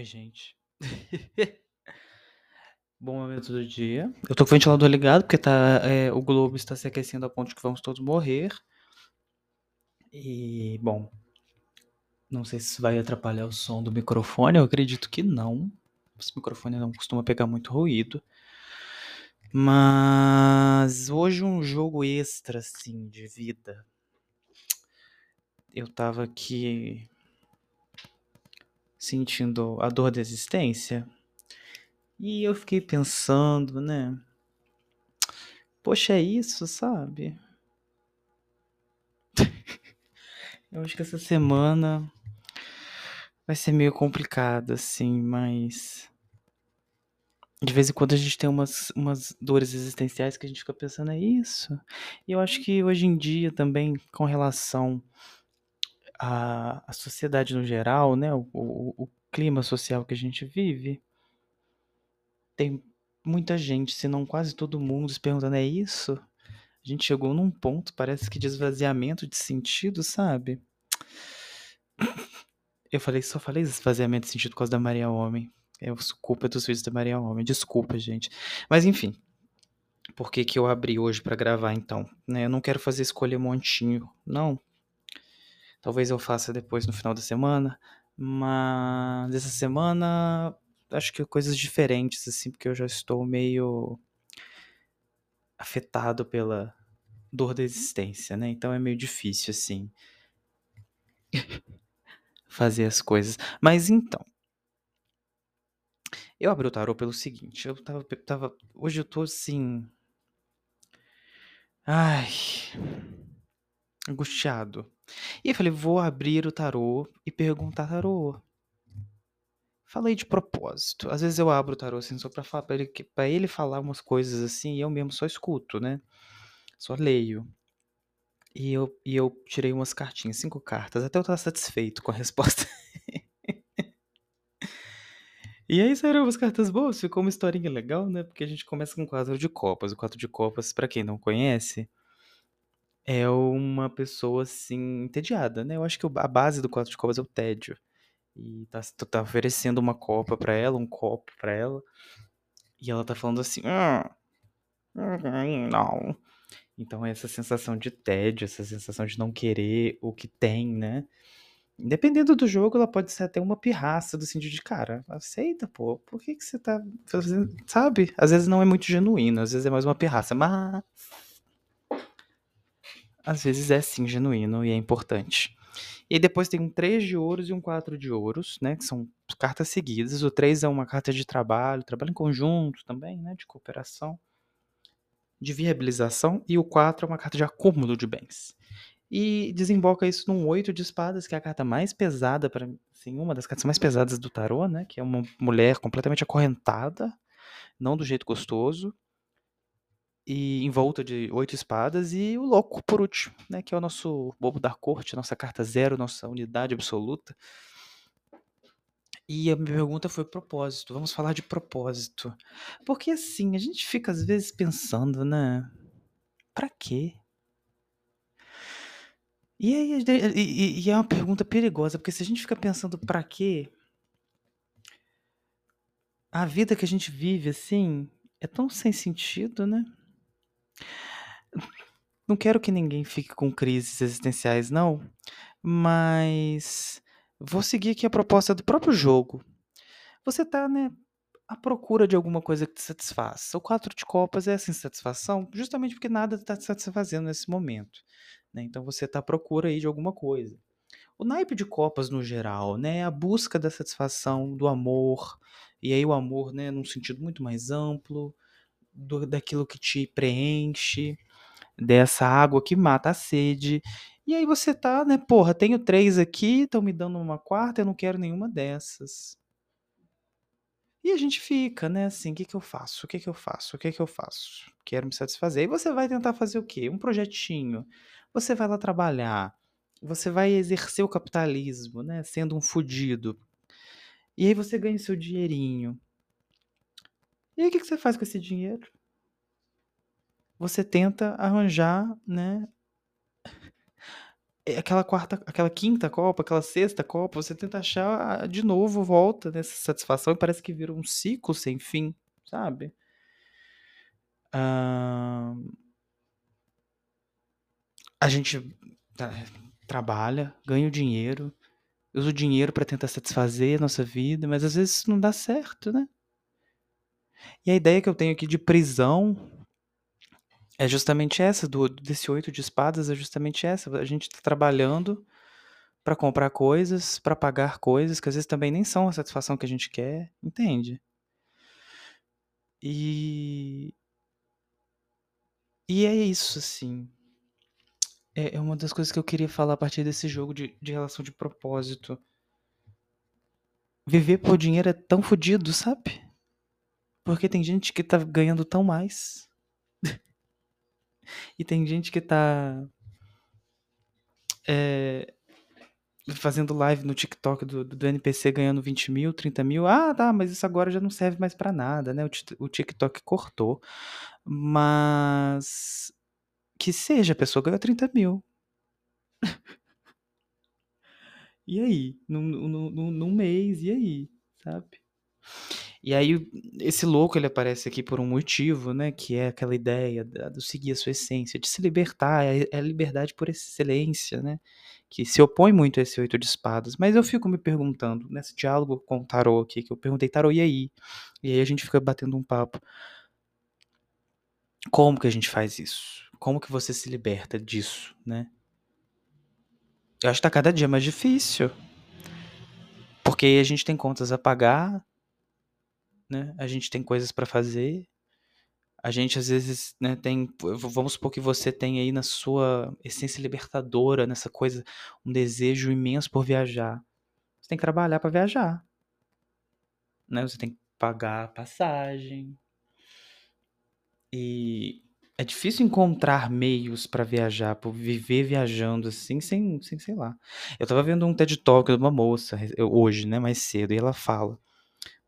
Oi, gente. Bom momento do dia. Eu tô com o ventilador ligado porque tá, é, o globo está se aquecendo a ponto de que vamos todos morrer. E, bom, não sei se isso vai atrapalhar o som do microfone. Eu acredito que não. Esse microfone não costuma pegar muito ruído. Mas hoje um jogo extra, assim, de vida. Eu tava aqui sentindo a dor da existência. E eu fiquei pensando, né? Poxa, é isso, sabe? eu acho que essa semana vai ser meio complicada, assim, mas. De vez em quando a gente tem umas, umas dores existenciais que a gente fica pensando, é isso? E eu acho que hoje em dia também, com relação à, à sociedade no geral, né? O, o, o clima social que a gente vive, tem muita gente, se não quase todo mundo, se perguntando: é isso? A gente chegou num ponto, parece que de esvaziamento de sentido, sabe? Eu falei, só falei esvaziamento de sentido por causa da Maria Homem. É culpa dos vídeos da Maria Homem. Desculpa, gente. Mas enfim. Por que, que eu abri hoje para gravar então? Né? Eu não quero fazer escolha montinho, não. Talvez eu faça depois no final da semana. Mas essa semana acho que coisas diferentes, assim, porque eu já estou meio afetado pela dor da existência, né? Então é meio difícil, assim, fazer as coisas. Mas então, eu abri o tarô pelo seguinte, eu tava, tava hoje eu tô assim, ai, angustiado. E eu falei, vou abrir o tarô e perguntar tarô. Falei de propósito. Às vezes eu abro o tarô assim só pra, falar, pra, ele, pra ele falar umas coisas assim e eu mesmo só escuto, né? Só leio. E eu, e eu tirei umas cartinhas, cinco cartas. Até eu tava satisfeito com a resposta. e aí saíram umas cartas boas, ficou uma historinha legal, né? Porque a gente começa com quatro de copas. O quatro de copas, para quem não conhece, é uma pessoa assim, entediada, né? Eu acho que a base do quatro de copas é o tédio e tá, tu tá oferecendo uma copa para ela, um copo para ela, e ela tá falando assim, ah, não. Então essa sensação de tédio, essa sensação de não querer o que tem, né? Dependendo do jogo, ela pode ser até uma pirraça do sentido de, cara, aceita, pô, por que que você tá fazendo, sabe? Às vezes não é muito genuíno, às vezes é mais uma pirraça, mas... Às vezes é sim genuíno e é importante. E depois tem um 3 de ouros e um 4 de ouros, né? Que são cartas seguidas. O 3 é uma carta de trabalho, trabalho em conjunto também, né? De cooperação, de viabilização. E o 4 é uma carta de acúmulo de bens. E desemboca isso num 8 de espadas, que é a carta mais pesada, para assim, uma das cartas mais pesadas do tarô, né? Que é uma mulher completamente acorrentada, não do jeito gostoso e em volta de oito espadas e o louco por último, né, que é o nosso bobo da corte, nossa carta zero, nossa unidade absoluta. E a minha pergunta foi propósito. Vamos falar de propósito. Porque assim, a gente fica às vezes pensando, né? Pra quê? E aí e, e é uma pergunta perigosa, porque se a gente fica pensando pra quê, a vida que a gente vive assim é tão sem sentido, né? Não quero que ninguém fique com crises existenciais, não, mas vou seguir aqui a proposta do próprio jogo. Você tá, né, à procura de alguma coisa que te satisfaça. O quatro de copas é essa insatisfação, justamente porque nada está te satisfazendo nesse momento. Né? Então você está à procura aí de alguma coisa. O naipe de copas no geral, né, é a busca da satisfação, do amor, e aí o amor, né, num sentido muito mais amplo, do, daquilo que te preenche, dessa água que mata a sede. E aí você tá, né, porra, tenho três aqui, estão me dando uma quarta, eu não quero nenhuma dessas. E a gente fica, né, assim, o que que eu faço? O que que eu faço? O que que eu faço? Quero me satisfazer. E você vai tentar fazer o quê? Um projetinho. Você vai lá trabalhar. Você vai exercer o capitalismo, né, sendo um fudido. E aí você ganha seu dinheirinho. E aí o que que você faz com esse dinheiro? Você tenta arranjar, né, é aquela quarta aquela quinta copa, aquela sexta copa, você tenta achar de novo volta nessa satisfação e parece que vira um ciclo sem fim, sabe. Hã a gente tá trabalha, ganha o dinheiro, usa o dinheiro pra tentar satisfazer a nossa vida, mas às vezes não dá certo, né. E a ideia que eu tenho aqui de prisão é justamente essa do desse 8 de espadas, é justamente essa, a gente tá trabalhando pra comprar coisas, pra pagar coisas que às vezes também nem são a satisfação que a gente quer, entende? E e é isso, assim. É é uma das coisas que eu queria falar a partir desse jogo de de relação de propósito. Viver por dinheiro é tão fodido, sabe? Porque tem gente que tá ganhando tão mais. E tem gente que tá eh, fazendo live no TikTok do do NPC ganhando 20.000, 30.000. "Ah, tá, mas isso agora já não serve mais pra nada, né, o o TikTok cortou". Mas que seja, a pessoa ganhou 30.000. E aí? Num mês, e aí? Sabe? E aí esse louco ele aparece aqui por um motivo, né, que é aquela ideia do seguir a sua essência, de se libertar, é é a liberdade por excelência, né, que se opõe muito a esse 8 de espadas. Mas eu fico me perguntando, nesse diálogo com o tarô aqui, que eu perguntei: "Tarô, e aí?". E aí a gente fica batendo um papo. Como que a gente faz isso? Como que você se liberta disso, né? Eu acho que tá cada dia mais difícil. Porque a gente tem contas a pagar né, a gente tem coisas pra fazer, a gente às vezes, né, tem vamos supor que você tem aí na sua essência libertadora, nessa coisa, um desejo imenso por viajar. Você tem que trabalhar pra viajar. Né, você tem que pagar a passagem. E é difícil encontrar meios pra viajar, por viver viajando, assim, sem sem sei lá. Eu estava vendo um TED Talk de uma moça hoje, né, mais cedo, e ela fala: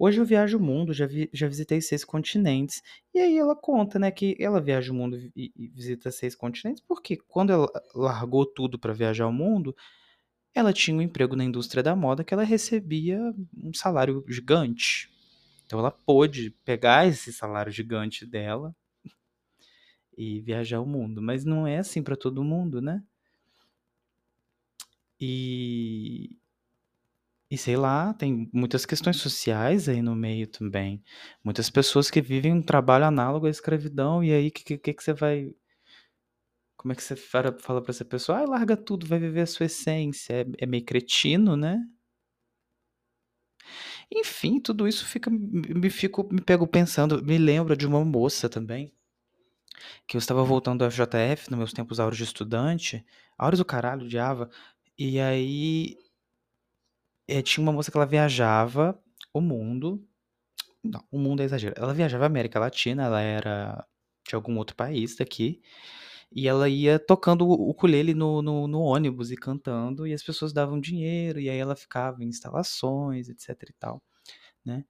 "Hoje eu viajo o mundo, já vi já visitei 6 continentes". E aí ela conta, né, que ela viaja o mundo e e visita 6 continentes, porque quando ela largou tudo pra viajar o mundo, ela tinha um emprego na indústria da moda que ela recebia um salário gigante. Então ela pôde pegar esse salário gigante dela e viajar o mundo, mas não é assim pra todo mundo, né? E e sei lá, tem muitas questões sociais aí no meio também. Muitas pessoas que vivem um trabalho análogo à escravidão, e aí que que que você vai como é que você fala pra essa pessoa: "Ai, larga tudo, vai viver a sua essência", é é meio cretino, né? Enfim, tudo isso fica me fico me pego pensando, me lembro de uma moça também que eu estava voltando da UFJF, nos meus tempos áureos de estudante, áureos o caralho, odiava, e aí eh, tinha uma moça que ela viajava o mundo. Não, o mundo é exagero, ela viajava a América Latina, ela era de algum outro país daqui, e ela ia tocando o ukulele no no no ônibus e cantando, e as pessoas davam dinheiro, e aí ela ficava em instalações, etc e tal, né.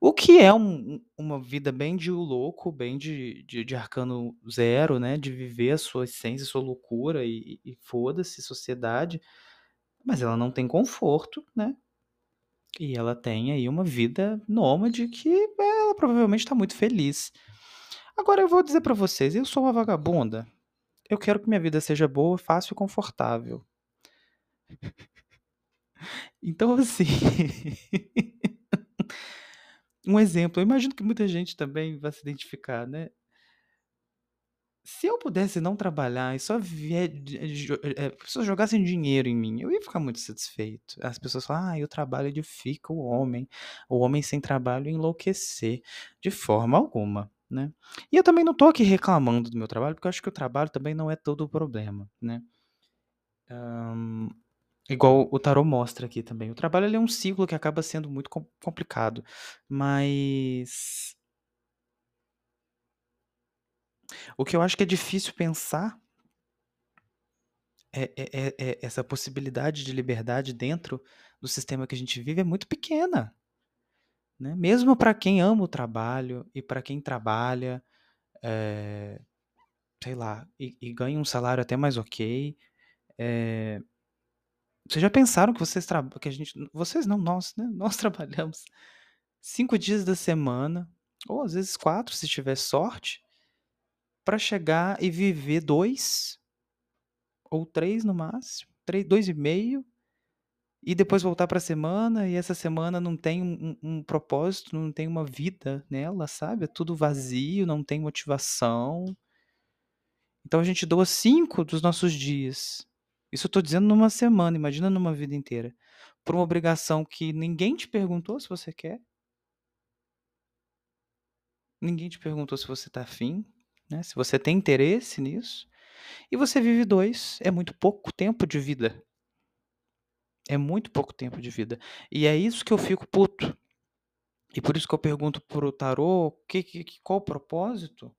O que é um uma vida bem de louco, bem de de de arcano zero, né, de viver a sua essência, a sua loucura e e foda-se sociedade, mas ela não tem conforto, né. E ela tem aí uma vida nômade que ela provavelmente tá muito feliz. Agora eu vou dizer pra vocês, eu sou uma vagabunda, eu quero que minha vida seja boa, fácil e confortável. Então assim um exemplo, eu imagino que muita gente também vai se identificar, né. Se eu pudesse não trabalhar e só viver de jo eh, as pessoas jogassem dinheiro em mim, eu ia ficar muito satisfeito. As pessoas falam: "Ai, o trabalho edifica o homem, o homem sem trabalho enlouquecer". De forma alguma, né. E eu também não tô aqui reclamando do meu trabalho, porque eu acho que o trabalho também não é todo o problema, né. Hã, igual o tarô mostra aqui também, o trabalho é um ciclo que acaba sendo muito com complicado, mas o que eu acho que é difícil pensar é é é é essa possibilidade de liberdade dentro do sistema que a gente vive é muito pequena. Né, mesmo pra quem ama o trabalho e pra quem trabalha, eh, sei lá, e e ganha um salário até mais ok, Eh, vocês já pensaram que vocês que a gente vocês não, nós, né, nós trabalhamos 5 dias da semana, ou às vezes 4 se tiver sorte, pra chegar e viver 2 ou 3 no máximo, 3 2,5 e depois voltar pra semana, e essa semana não tem um um propósito, não tem uma vida nela, sabe, é tudo vazio, não tem motivação. Então a gente doa 5 dos nossos dias, isso eu tô dizendo numa semana, imagina numa vida inteira, por uma obrigação que ninguém te perguntou se você quer. Ninguém te perguntou se você tá afim, né, se você tem interesse nisso, e você vive 2, é muito pouco tempo de vida. É muito pouco tempo de vida. E é isso que eu fico puto. E por isso que eu pergunto para o tarô, que que qual o propósito,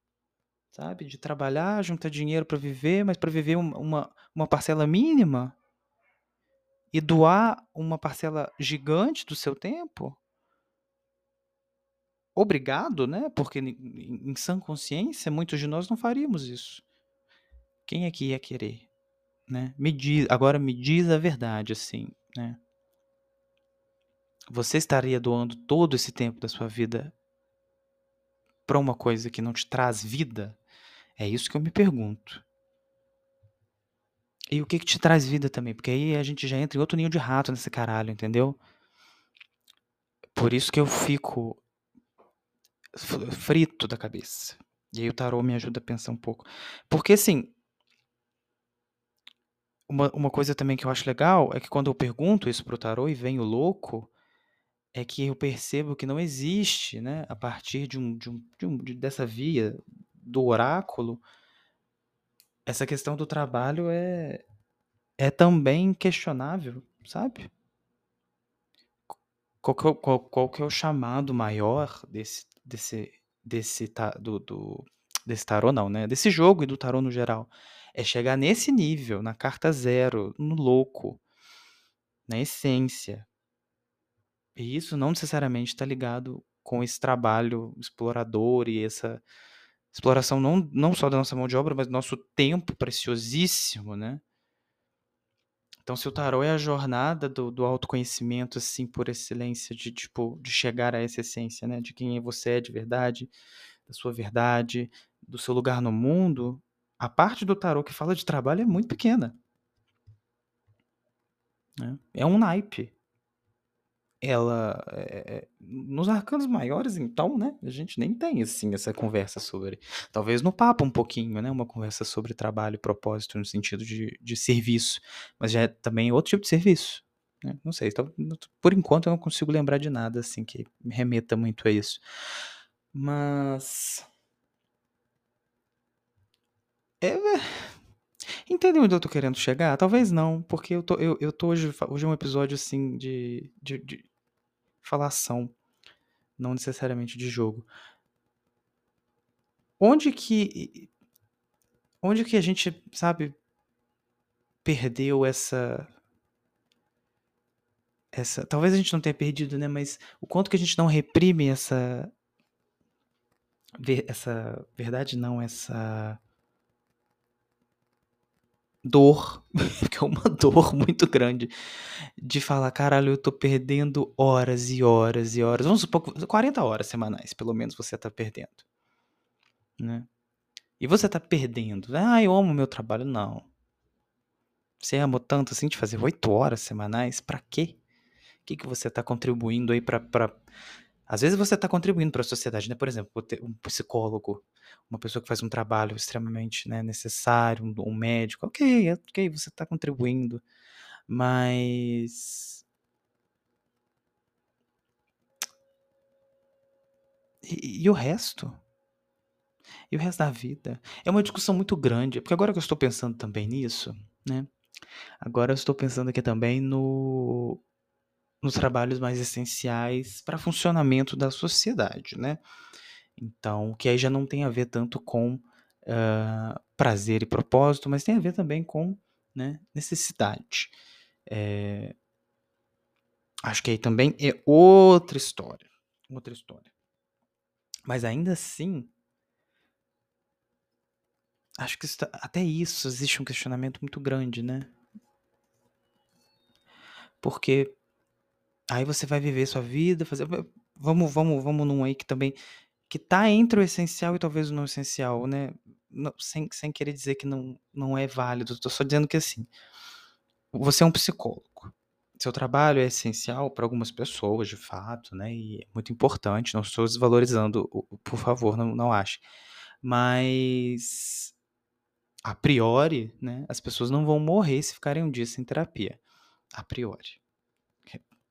sabe, de trabalhar, juntar dinheiro pra viver, mas pra viver uma uma parcela mínima? E doar uma parcela gigante do seu tempo? Obrigado, né, porque em sã consciência, muitos de nós não faríamos isso. Quem é que ia querer, né? Me diz agora me diz a verdade, assim, né. Você estaria doando todo esse tempo da sua vida pra uma coisa que não te traz vida? É isso que eu me pergunto. E o que que te traz vida também, porque aí a gente já entra em outro ninho de rato nesse caralho, entendeu? Por isso que eu fico frito da cabeça. E aí o tarô me ajuda a pensar um pouco. Porque assim uma uma coisa também que eu acho legal, é que quando eu pergunto isso para o tarô e vem o louco, é que eu percebo que não existe, né, a partir de um de um de um dessa via do oráculo essa questão do trabalho é é também questionável, sabe? Qual que é qual qual que é o chamado maior desse desse desse do do desse tarô não, né, desse jogo e do tarô no geral, é chegar nesse nível, na carta 0, no louco. Na essência. E isso não necessariamente tá ligado com esse trabalho explorador e essa exploração não não só da nossa mão de obra, mas do nosso tempo preciosíssimo, né. Então se o tarô é a jornada do do autoconhecimento, assim, por excelência, de tipo, de chegar a essa essência, né, de quem você é de verdade, da sua verdade, do seu lugar no mundo, a parte do tarô que fala de trabalho é muito pequena. Né, é um naipe. Ela, eh, nos arcanos maiores então, né, a gente nem tem, assim, essa conversa sobre. Talvez no papa um pouquinho, né, uma conversa sobre trabalho e propósito no sentido de de serviço, mas já é também outro tipo de serviço, né, não sei, então, por enquanto eu não consigo lembrar de nada, assim, que me remeta muito a isso. Mas É entendeu onde eu tô querendo chegar? Talvez não, porque eu tô eu eu tô hoje hoje é um episódio, assim, de de de falação, não necessariamente de jogo. Onde que onde que a gente, sabe perdeu essa essa talvez a gente não tenha perdido, né, mas o quanto que a gente não reprime essa essa verdade não, essa dor, que é uma dor muito grande, de falar: "Caralho, eu tô perdendo horas e horas e horas", vamos supor que 40 horas semanais, pelo menos, você tá perdendo. Né. E você tá perdendo: "Ah, eu amo o meu trabalho", não. Você amou tanto, assim, de fazer 8 horas semanais, pra quê? Que que você tá contribuindo aí pra às vezes você tá contribuindo pra sociedade, né, por exemplo, um psicólogo, uma pessoa que faz um trabalho extremamente, né, necessário, um médico, ok, ok, você tá contribuindo, mas E e o resto? E o resto da vida? É uma discussão muito grande, porque agora que eu estou pensando também nisso, né, agora eu estou pensando aqui também no nos trabalhos mais essenciais pra funcionamento da sociedade, né. Então, que aí já não tem a ver tanto com, hã, prazer e propósito, mas tem a ver também com, né, necessidade. Eh acho que aí também é outra história, outra história. Mas ainda assim acho que tá até isso existe um questionamento muito grande, né, Porque aí você vai viver sua vida, fazer vamos vamos vamos num aí que também que tá entre o essencial e talvez o não essencial, né? Não, sem, sem querer dizer que não, não é válido, tô só dizendo que assim, você é um psicólogo. Seu trabalho é essencial para algumas pessoas, de fato, né? E é muito importante. Não estou desvalorizando, por favor, não, não ache. Mas a priori, né, as pessoas não vão morrer se ficarem um dia sem terapia. A priori.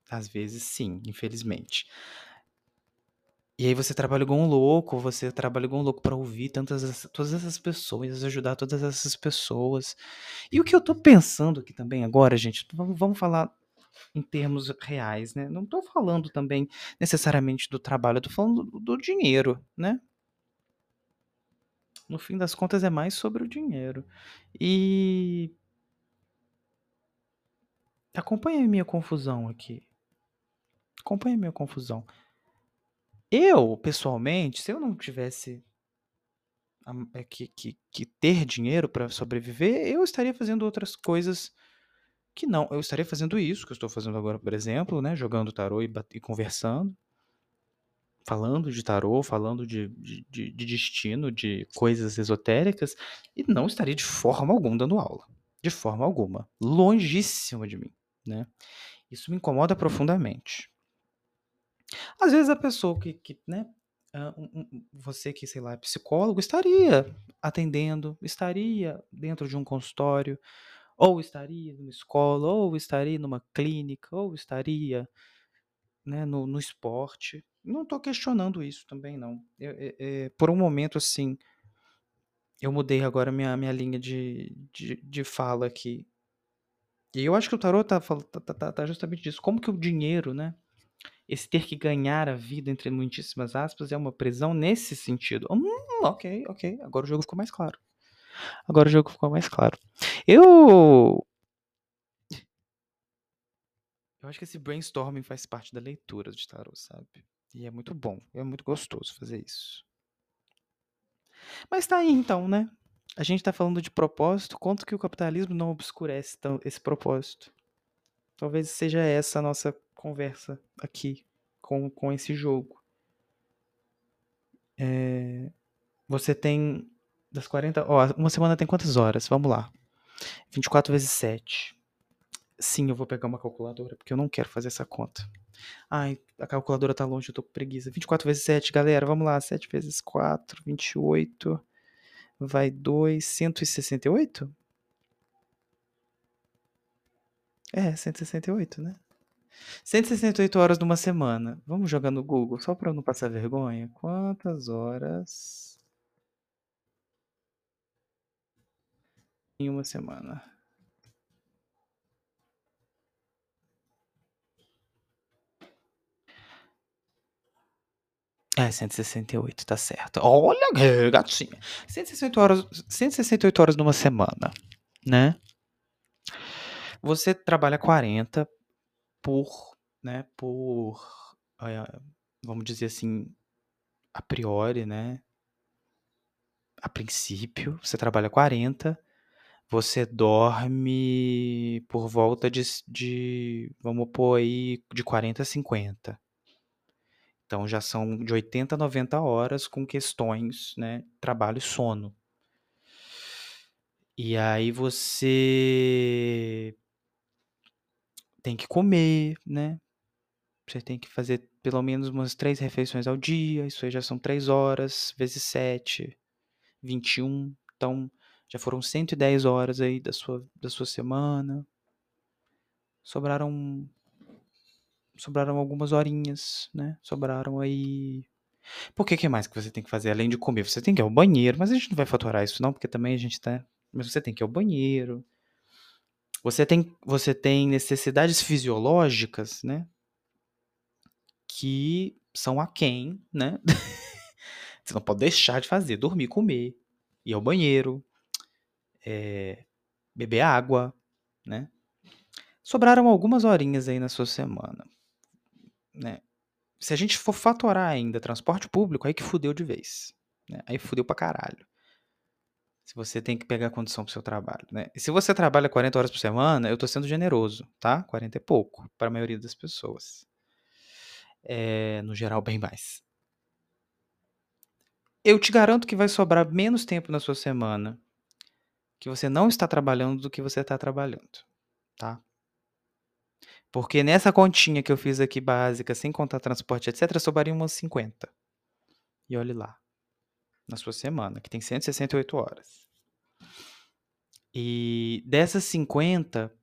Às vezes sim, infelizmente. E aí você trabalha igual um louco, você trabalha igual um louco para ouvir tantas todas essas pessoas, ajudar todas essas pessoas. E o que eu tô pensando aqui também agora, gente, vamos, vamos falar em termos reais, né? Não tô falando também necessariamente do trabalho, eu tô falando do, do dinheiro, né? No fim das contas é mais sobre o dinheiro. E acompanha a minha confusão aqui. Acompanha a minha confusão. Eu, pessoalmente, se eu não tivesse é, que, que, que ter dinheiro para sobreviver, eu estaria fazendo outras coisas que não. Eu estaria fazendo isso que eu estou fazendo agora, por exemplo, né? Jogando tarô e, e conversando. Falando de tarô, falando de, de, de, de destino, de coisas esotéricas, e não estaria de forma alguma dando aula. De forma alguma. Longíssima de mim, né? Isso me incomoda profundamente. Às vezes a pessoa que, que né, você que, sei lá, é psicólogo, estaria atendendo, estaria dentro de um consultório, ou estaria numa escola, ou estaria numa clínica, ou estaria né, no, no esporte. Não estou questionando isso também, não. Eu, é, é, por um momento, assim, eu mudei agora minha, minha linha de, de, de fala aqui. E eu acho que o tarot tá, tá, tá, tá justamente disso. Como que o dinheiro, né? Esse ter que ganhar a vida, entre muitíssimas aspas, é uma prisão nesse sentido. Hum, ok, ok. Agora o jogo ficou mais claro. Agora o jogo ficou mais claro. Eu. Eu acho que esse brainstorming faz parte da leitura de tarot, sabe? E é muito bom, é muito gostoso fazer isso. Mas tá aí então, né? A gente tá falando de propósito, quanto que o capitalismo não obscurece esse propósito. Talvez seja essa a nossa conversa aqui com, com esse jogo. É, você tem das 40. Ó, uma semana tem quantas horas? Vamos lá. 24 vezes 7. Sim, eu vou pegar uma calculadora, porque eu não quero fazer essa conta. Ai, a calculadora tá longe, eu tô com preguiça. 24 vezes 7, galera, vamos lá. 7 vezes 4, 28. Vai 2, 168? É, 168, né? 168 horas numa semana. Vamos jogar no Google, só para não passar vergonha. Quantas horas em uma semana? É, 168, tá certo. Olha, gatinha. 168 horas, 168 horas numa semana, né? Você trabalha 40 por, né, por, eh, vamos dizer assim, a priori, né, a princípio, você trabalha 40, você dorme por volta de, de vamos pôr aí, de 40 a 50. Então já são de 80 a 90 horas com questões, né, trabalho e sono. E aí você tem que comer, né? Você tem que fazer pelo menos umas três refeições ao dia. Isso aí já são três horas, vezes sete, 21. Então, já foram 110 horas aí da sua, da sua semana. Sobraram. Sobraram algumas horinhas, né? Sobraram aí. Por que, que mais que você tem que fazer além de comer? Você tem que ir ao banheiro, mas a gente não vai faturar isso, não, porque também a gente tá. Mas você tem que ir ao banheiro, você tem, você tem necessidades fisiológicas, né? Que são aquém, né? você não pode deixar de fazer. Dormir, comer, ir ao banheiro, é, beber água, né? Sobraram algumas horinhas aí na sua semana, né? Se a gente for fatorar ainda transporte público, aí que fudeu de vez. Né? Aí fudeu pra caralho. Se você tem que pegar condição pro seu trabalho, né. E se você trabalha 40 horas por semana, eu tô sendo generoso, tá, 40 é pouco pra maioria das pessoas. Eh, no geral, bem mais. Eu te garanto que vai sobrar menos tempo na sua semana que você não está trabalhando do que você tá trabalhando, tá. Porque nessa continha que eu fiz aqui básica, sem contar transporte, etcétera, sobraria umas 50. E olhe lá, na sua semana, que tem 168 horas. E dessas 50,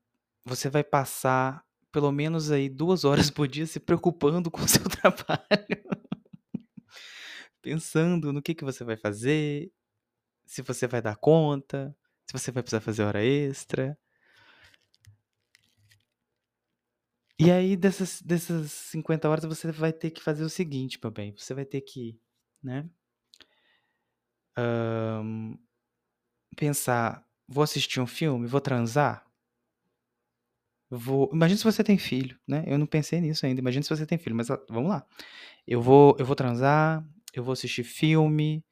você vai passar pelo menos aí 2 horas por dia se preocupando com o seu trabalho. Pensando no que que você vai fazer, se você vai dar conta, se você vai precisar fazer hora extra. E aí dessas dessas 50 horas você vai ter que fazer o seguinte, meu bem, você vai ter que, né pensar: "Vou assistir um filme? Vou transar?" Vou imagina se você tem filho, né, eu não pensei nisso ainda, imagina se você tem filho, mas a vamos lá. Eu vou eu vou transar, eu vou assistir filme,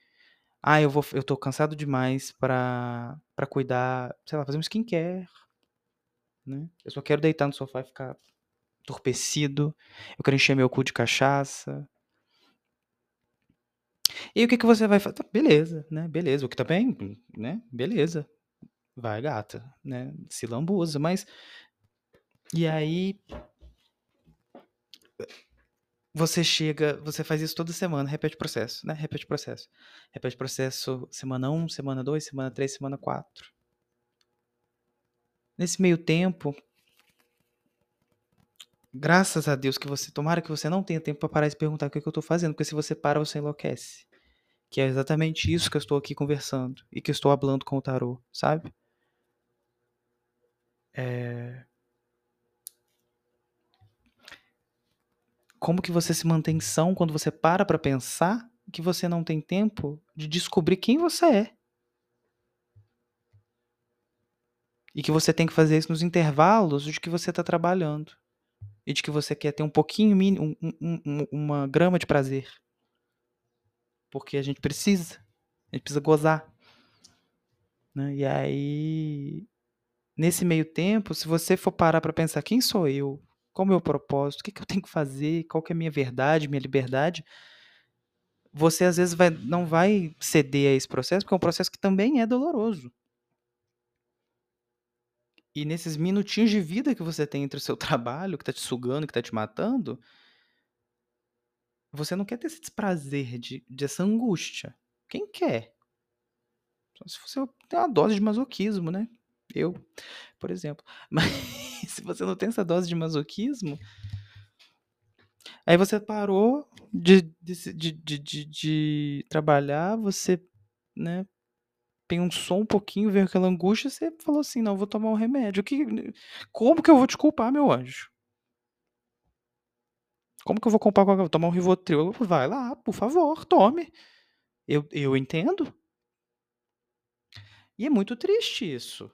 ah, eu vou eu tô cansado demais pra pra cuidar, sei lá, fazer um skincare, né, eu só quero deitar no sofá e ficar entorpecido, eu quero encher meu cu de cachaça. E o que que você vai fa tá, beleza, né, beleza, o que também, né, beleza, vai gata, né, se lambuza, mas e aí você chega você faz isso toda semana, repete o processo, né, repete o processo. Repete o processo semana 1, semana 2, semana 3, semana 4. Nesse meio tempo graças a Deus que você tomara que você não tenha tempo pra parar e se perguntar: "O que que eu tô fazendo?", porque se você para, você enlouquece. Que é exatamente isso que eu estou aqui conversando e que eu estou hablando com o tarô, sabe. Eh Como que você se mantém são quando você para pra pensar que você não tem tempo de descobrir quem você é. E que você tem que fazer isso nos intervalos de que você tá trabalhando. E de que você quer ter um pouquinho um um uma grama de prazer. Porque a gente precisa, a gente precisa gozar. Né, e aí, nesse meio tempo, se você for parar pra pensar: "Quem sou eu? Qual o meu propósito? O que que eu tenho que fazer? Qual que é a minha verdade, minha liberdade?" Você às vezes vai não vai ceder a esse processo, porque é um processo que também é doloroso. E nesses minutinhos de vida que você tem entre o seu trabalho, que tá te sugando, que tá te matando você não quer ter esse desprazer de dessa angústia. Quem quer? Só se você tem uma dose de masoquismo, né. Eu, por exemplo. Mas se você não tem essa dose de masoquismo aí você parou de de de de de trabalhar, você, né, pensou um pouquinho, veio aquela angústia, você falou assim: "Não, vou tomar um remédio", que como que eu vou te culpar, meu anjo? Como que eu vou culpar vou tomar um Rivotril? Vai lá, por favor, tome. Eu eu entendo. E é muito triste isso.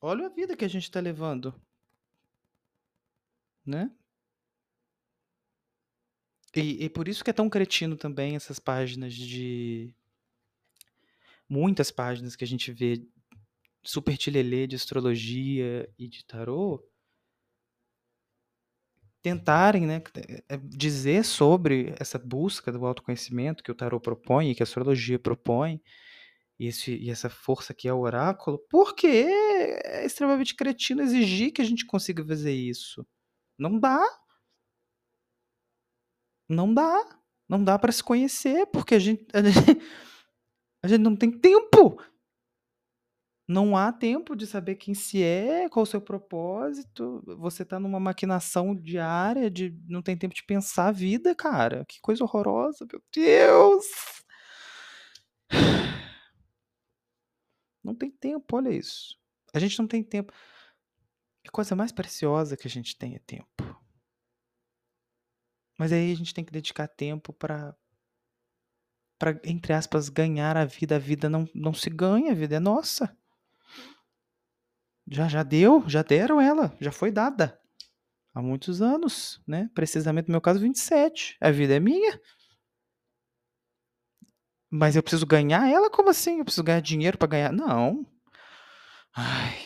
Olha a vida que a gente tá levando. Né. E e por isso que é tão cretino também essas páginas de muitas páginas que a gente vê super tilelê de astrologia e de tarô tentarem, né, eh, dizer sobre essa busca do autoconhecimento que o tarô propõe que a astrologia propõe, e esse e essa força que é o oráculo, porque é extremamente cretino exigir que a gente consiga fazer isso. Não dá. Não dá, não dá pra se conhecer, porque a gente a gente a gente não tem tempo. Não há tempo de saber quem se é, qual o seu propósito, você tá numa maquinação diária de não tem tempo de pensar a vida, cara, que coisa horrorosa, meu Deus. Não tem tempo, olha isso. A gente não tem tempo. A coisa mais preciosa que a gente tem é tempo. Mas aí a gente tem que dedicar tempo pra pra, entre aspas, "ganhar a vida", a vida não não se ganha, a vida é nossa. Já já deu, já deram ela, já foi dada. Há muitos anos, né, precisamente no meu caso 27, a vida é minha. Mas eu preciso ganhar ela? Como assim? Eu preciso ganhar dinheiro pra ganhar? Não. Ai.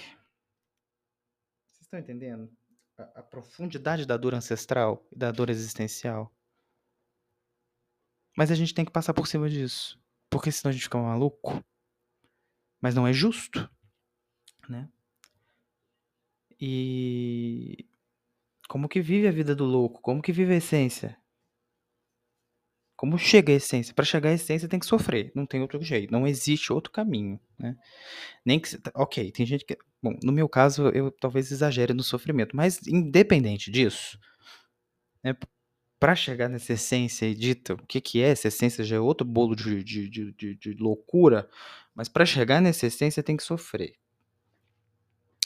Vocês estão entendendo? A, a profundidade da dor ancestral e da dor existencial. Mas a gente tem que passar por cima disso. Porque senão a gente fica maluco. Mas não é justo. Né? E. Como que vive a vida do louco? Como que vive a essência? Como chega a essência? Para chegar à essência tem que sofrer, não tem outro jeito, não existe outro caminho, né? Nem que, ok, tem gente que, bom, no meu caso eu talvez exagere no sofrimento, mas independente disso, né, para chegar nessa essência dita, o que que é essa essência já é outro bolo de, de, de, de, de loucura, mas para chegar nessa essência tem que sofrer.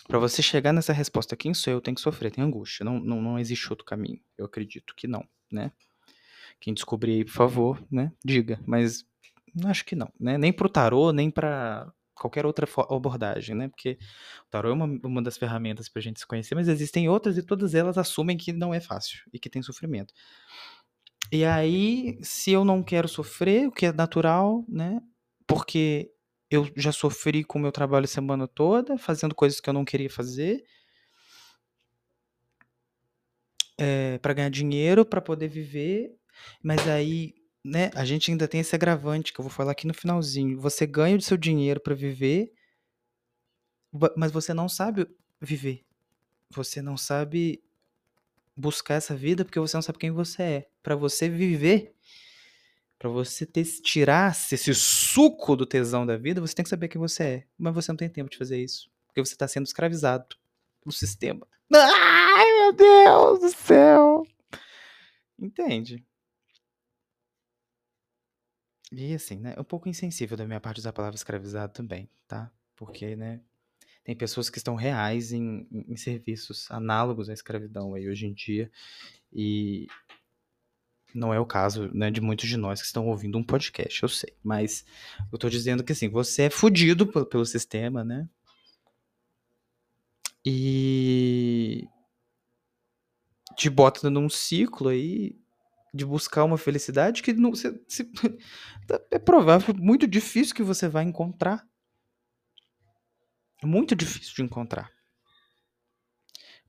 Para você chegar nessa resposta, quem sou eu, tem que sofrer, tem angústia, não, não, não existe outro caminho, eu acredito que não, né? Quem descobrir por favor, né? Diga. Mas acho que não, né? Nem pro tarô, nem para qualquer outra abordagem, né? Porque o tarô é uma, uma das ferramentas para a gente se conhecer, mas existem outras e todas elas assumem que não é fácil e que tem sofrimento. E aí, se eu não quero sofrer, o que é natural, né? Porque eu já sofri com o meu trabalho a semana toda, fazendo coisas que eu não queria fazer, é, eh, para ganhar dinheiro, para poder viver, mas aí, né, a gente ainda tem esse agravante que eu vou falar aqui no finalzinho. Você ganha o seu dinheiro para viver, mas você não sabe viver. Você não sabe buscar essa vida porque você não sabe quem você é. Para você viver, para você ter, tirar esse suco do tesão da vida, você tem que saber quem você é. Mas você não tem tempo de fazer isso. Porque você está sendo escravizado pelo sistema. Ai, meu Deus do céu! Entende? E assim, né, é um pouco insensível da minha parte usar a palavra escravizado também, tá? Porque, né, tem pessoas que estão reais em, em, serviços análogos à escravidão aí hoje em dia e não é o caso, né, de muitos de nós que estão ouvindo um podcast, eu sei, mas eu tô dizendo que assim, você é fudido pelo, sistema, né? E te bota num ciclo aí de buscar uma felicidade que não, se, se, é provável, muito difícil que você vai encontrar. Muito difícil de encontrar.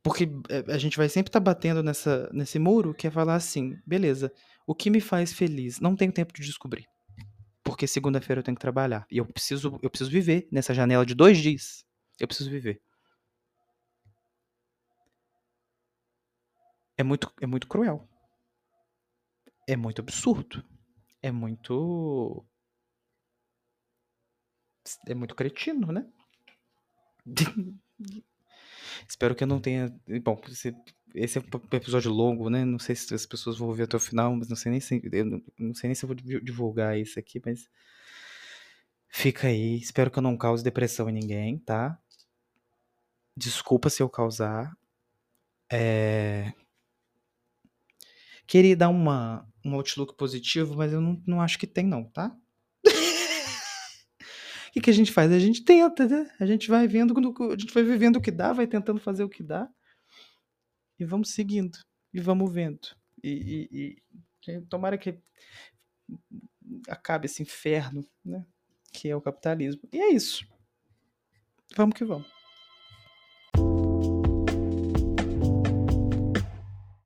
Porque é, a gente vai sempre estar tá batendo nessa, nesse muro que é falar assim: beleza, o que me faz feliz? Não tenho tempo de descobrir. Porque segunda-feira eu tenho que trabalhar. E eu preciso, eu preciso viver nessa janela de dois dias. Eu preciso viver. É muito, é muito cruel é muito absurdo. É muito. É muito cretino, né? Espero que eu não tenha. Bom, esse é um episódio longo, né? Não sei se as pessoas vão ouvir até o final, mas não sei nem se. Eu não sei nem se eu vou divulgar isso aqui, mas. Fica aí. Espero que eu não cause depressão em ninguém, tá? Desculpa se eu causar. É... Queria dar uma, um outlook positivo, mas eu não, não acho que tem, não, tá? O que, a gente faz? A gente tenta, né? A gente vai vendo, a gente vai vivendo o que dá, vai tentando fazer o que dá. E vamos seguindo. E vamos vendo. E, e, e tomara que acabe esse inferno, né? Que é o capitalismo. E é isso. Vamos que vamos.